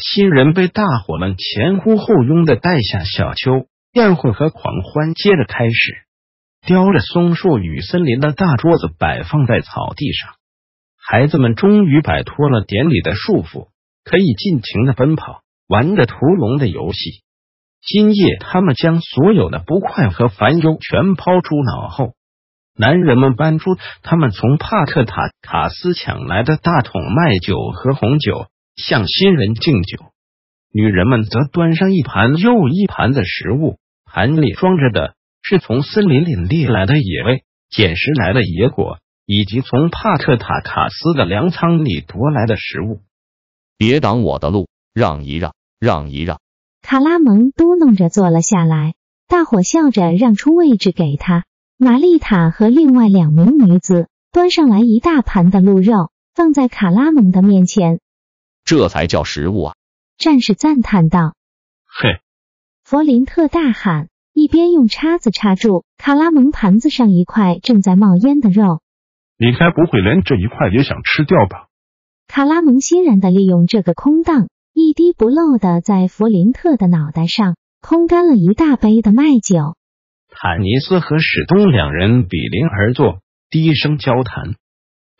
新人被大伙们前呼后拥的带下小丘，宴会和狂欢接着开始。雕着松树与森林的大桌子摆放在草地上，孩子们终于摆脱了典礼的束缚，可以尽情的奔跑，玩着屠龙的游戏。今夜，他们将所有的不快和烦忧全抛诸脑后。男人们搬出他们从帕特塔卡斯抢来的大桶麦酒和红酒。向新人敬酒，女人们则端上一盘又一盘的食物，盘里装着的是从森林里猎来的野味、捡拾来的野果，以及从帕特塔卡斯的粮仓里夺来的食物。别挡我的路，让一让，让一让！卡拉蒙嘟囔着坐了下来，大伙笑着让出位置给他。玛丽塔和另外两名女子端上来一大盘的鹿肉，放在卡拉蒙的面前。这才叫食物啊！战士赞叹道。嘿！弗林特大喊，一边用叉子插住卡拉蒙盘子上一块正在冒烟的肉。你该不会连这一块也想吃掉吧？卡拉蒙欣然的利用这个空档，一滴不漏的在弗林特的脑袋上空干了一大杯的麦酒。坦尼斯和史东两人比邻而坐，低声交谈。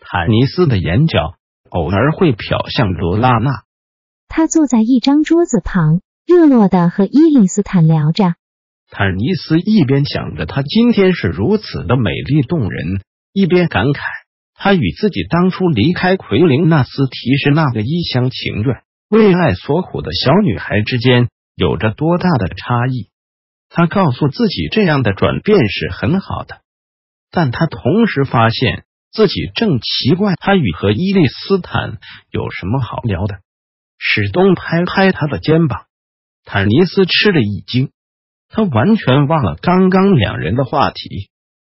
坦尼斯的眼角。偶尔会瞟向罗拉娜，他坐在一张桌子旁，热络的和伊丽斯坦聊着。坦尼斯一边想着她今天是如此的美丽动人，一边感慨他与自己当初离开奎林纳斯提示那个一厢情愿、为爱所苦的小女孩之间有着多大的差异。他告诉自己这样的转变是很好的，但他同时发现。自己正奇怪，他与和伊利斯坦有什么好聊的。史东拍拍他的肩膀，坦尼斯吃了一惊，他完全忘了刚刚两人的话题。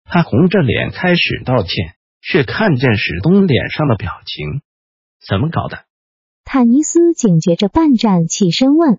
他红着脸开始道歉，却看见史东脸上的表情，怎么搞的？坦尼斯警觉着半站起身问：“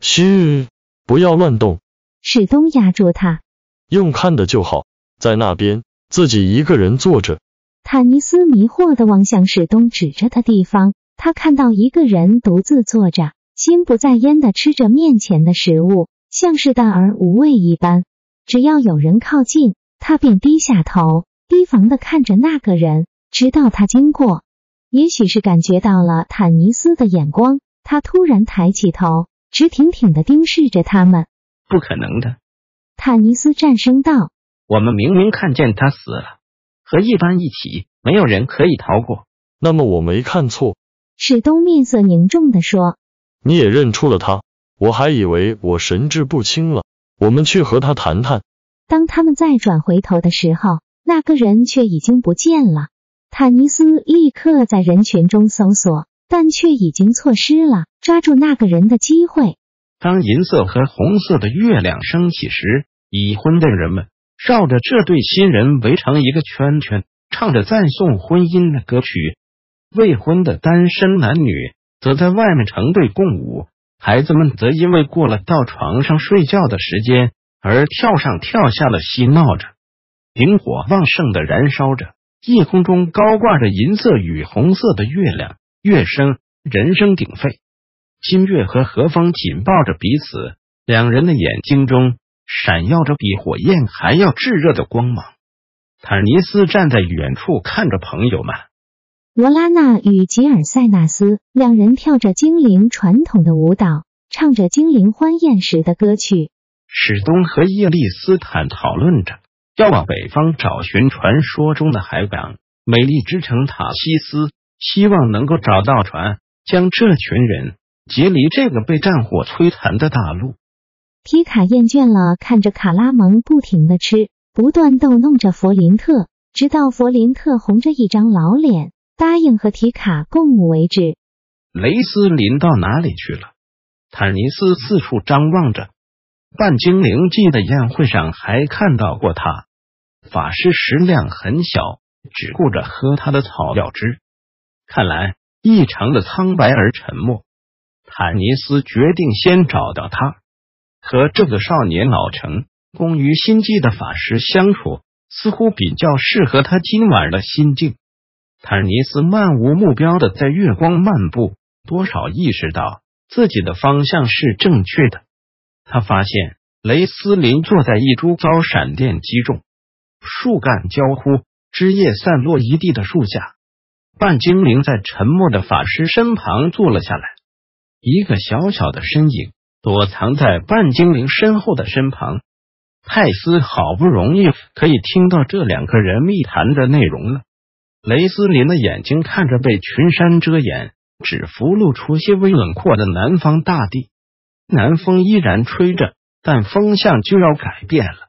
嘘，不要乱动。”史东压住他，用看的就好，在那边自己一个人坐着。坦尼斯迷惑的望向史东指着的地方，他看到一个人独自坐着，心不在焉的吃着面前的食物，像是淡而无味一般。只要有人靠近，他便低下头，提防的看着那个人，直到他经过。也许是感觉到了坦尼斯的眼光，他突然抬起头，直挺挺的盯视着他们。不可能的，坦尼斯战声道：“我们明明看见他死了。”和一般一起，没有人可以逃过。那么我没看错。史东面色凝重的说：“你也认出了他？我还以为我神志不清了。我们去和他谈谈。”当他们再转回头的时候，那个人却已经不见了。坦尼斯立刻在人群中搜索，但却已经错失了抓住那个人的机会。当银色和红色的月亮升起时，已婚的人们。绕着这对新人围成一个圈圈，唱着赞颂婚姻的歌曲。未婚的单身男女则在外面成对共舞，孩子们则因为过了到床上睡觉的时间而跳上跳下的嬉闹着。萤火旺盛的燃烧着，夜空中高挂着银色与红色的月亮，乐声人声鼎沸。金月和何风紧抱着彼此，两人的眼睛中。闪耀着比火焰还要炙热的光芒。坦尼斯站在远处看着朋友们。罗拉娜与吉尔塞纳斯两人跳着精灵传统的舞蹈，唱着精灵欢宴时的歌曲。史东和叶利斯坦讨论着要往北方找寻传说中的海港——美丽之城塔西斯，希望能够找到船，将这群人截离这个被战火摧残的大陆。提卡厌倦了看着卡拉蒙不停的吃，不断逗弄着弗林特，直到弗林特红着一张老脸答应和提卡共舞为止。雷斯林到哪里去了？坦尼斯四处张望着。半精灵记的宴会上还看到过他。法师食量很小，只顾着喝他的草药汁，看来异常的苍白而沉默。坦尼斯决定先找到他，和这个少年老成、工于心计的法师相处，似乎比较适合他今晚的心境。坦尼斯漫无目标的在月光漫步，多少意识到自己的方向是正确的。他发现雷斯林坐在一株遭闪电击中、树干焦枯、枝叶散落一地的树下。半精灵在沉默的法师身旁坐了下来，一个小小的身影躲藏在半精灵身后的身旁。泰斯好不容易可以听到这两个人密谈的内容了。雷斯林的眼睛看着被群山遮掩、只浮露出些微轮廓的南方大地，南风依然吹着，但风向就要改变了，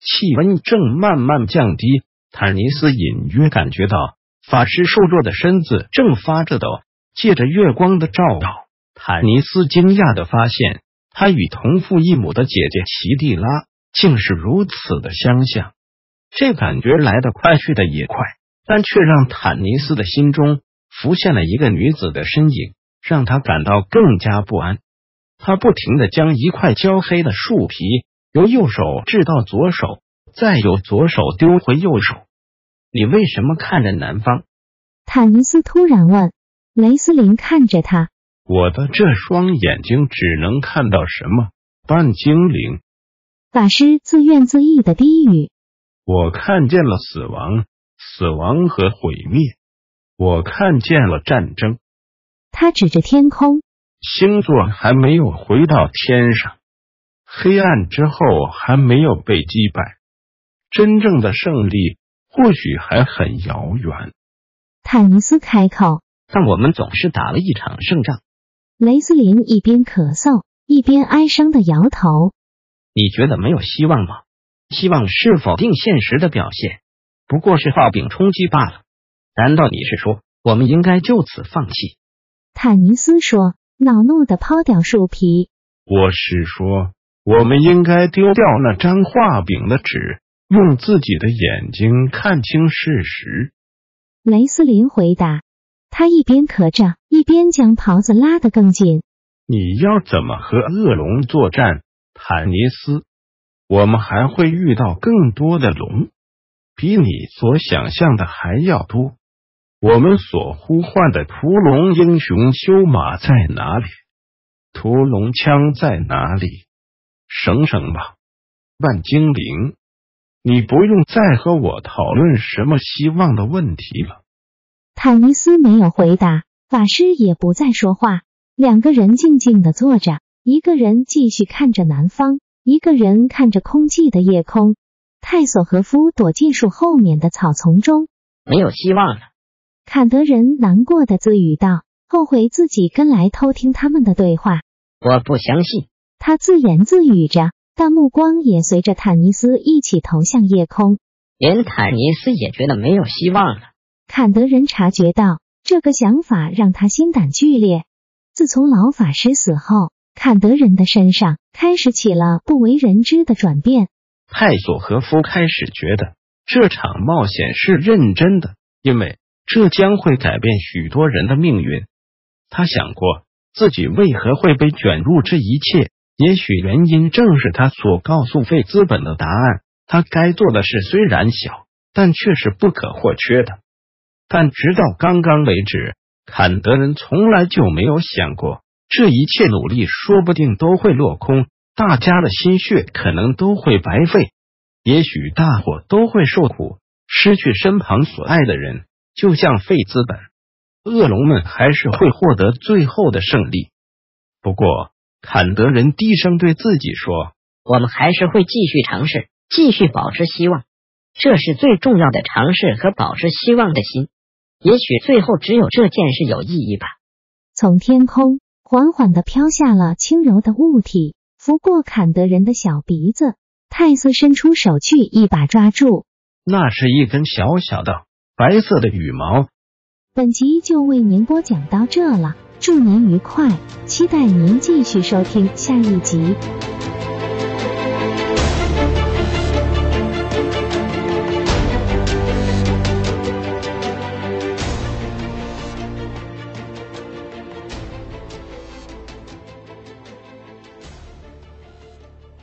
气温正慢慢降低。坦尼斯隐约感觉到法师瘦弱的身子正发着抖，借着月光的照耀，坦尼斯惊讶的发现，他与同父异母的姐姐奇蒂拉竟是如此的相像。这感觉来得快，去的也快。但却让坦尼斯的心中浮现了一个女子的身影，让他感到更加不安。他不停的将一块焦黑的树皮由右手掷到左手，再由左手丢回右手。你为什么看着南方？坦尼斯突然问。雷斯林看着他，我的这双眼睛只能看到什么？半精灵。法师自怨自艾的低语：我看见了死亡。死亡和毁灭，我看见了战争。他指着天空，星座还没有回到天上，黑暗之后还没有被击败，真正的胜利或许还很遥远。坦尼斯开口，但我们总是打了一场胜仗。雷斯林一边咳嗽一边哀伤的摇头。你觉得没有希望吗？希望是否定现实的表现。不过是画饼充饥罢了。难道你是说我们应该就此放弃？坦尼斯说，恼怒的抛掉树皮。我是说，我们应该丢掉那张画饼的纸，用自己的眼睛看清事实。雷斯林回答。他一边咳着，一边将袍子拉得更紧。你要怎么和恶龙作战，坦尼斯？我们还会遇到更多的龙。比你所想象的还要多。我们所呼唤的屠龙英雄修马在哪里？屠龙枪在哪里？省省吧，万精灵！你不用再和我讨论什么希望的问题了。坦尼斯没有回答，法师也不再说话。两个人静静的坐着，一个人继续看着南方，一个人看着空寂的夜空。泰索和夫躲进树后面的草丛中，没有希望了。坎德人难过的自语道：“后悔自己跟来偷听他们的对话。”我不相信。他自言自语着，但目光也随着坦尼斯一起投向夜空。连坦尼斯也觉得没有希望了。坎德人察觉到这个想法让他心胆俱裂。自从老法师死后，坎德人的身上开始起了不为人知的转变。派索和夫开始觉得这场冒险是认真的，因为这将会改变许多人的命运。他想过自己为何会被卷入这一切，也许原因正是他所告诉费资本的答案。他该做的事虽然小，但却是不可或缺的。但直到刚刚为止，坎德人从来就没有想过这一切努力说不定都会落空。大家的心血可能都会白费，也许大伙都会受苦，失去身旁所爱的人，就像费资本，恶龙们还是会获得最后的胜利。不过，坎德人低声对自己说：“我们还是会继续尝试，继续保持希望，这是最重要的尝试和保持希望的心。也许最后只有这件事有意义吧。”从天空缓缓的飘下了轻柔的物体。拂过坎德人的小鼻子，泰斯伸出手去，一把抓住。那是一根小小的白色的羽毛。本集就为您播讲到这了。祝您愉快，期待您继续收听下一集。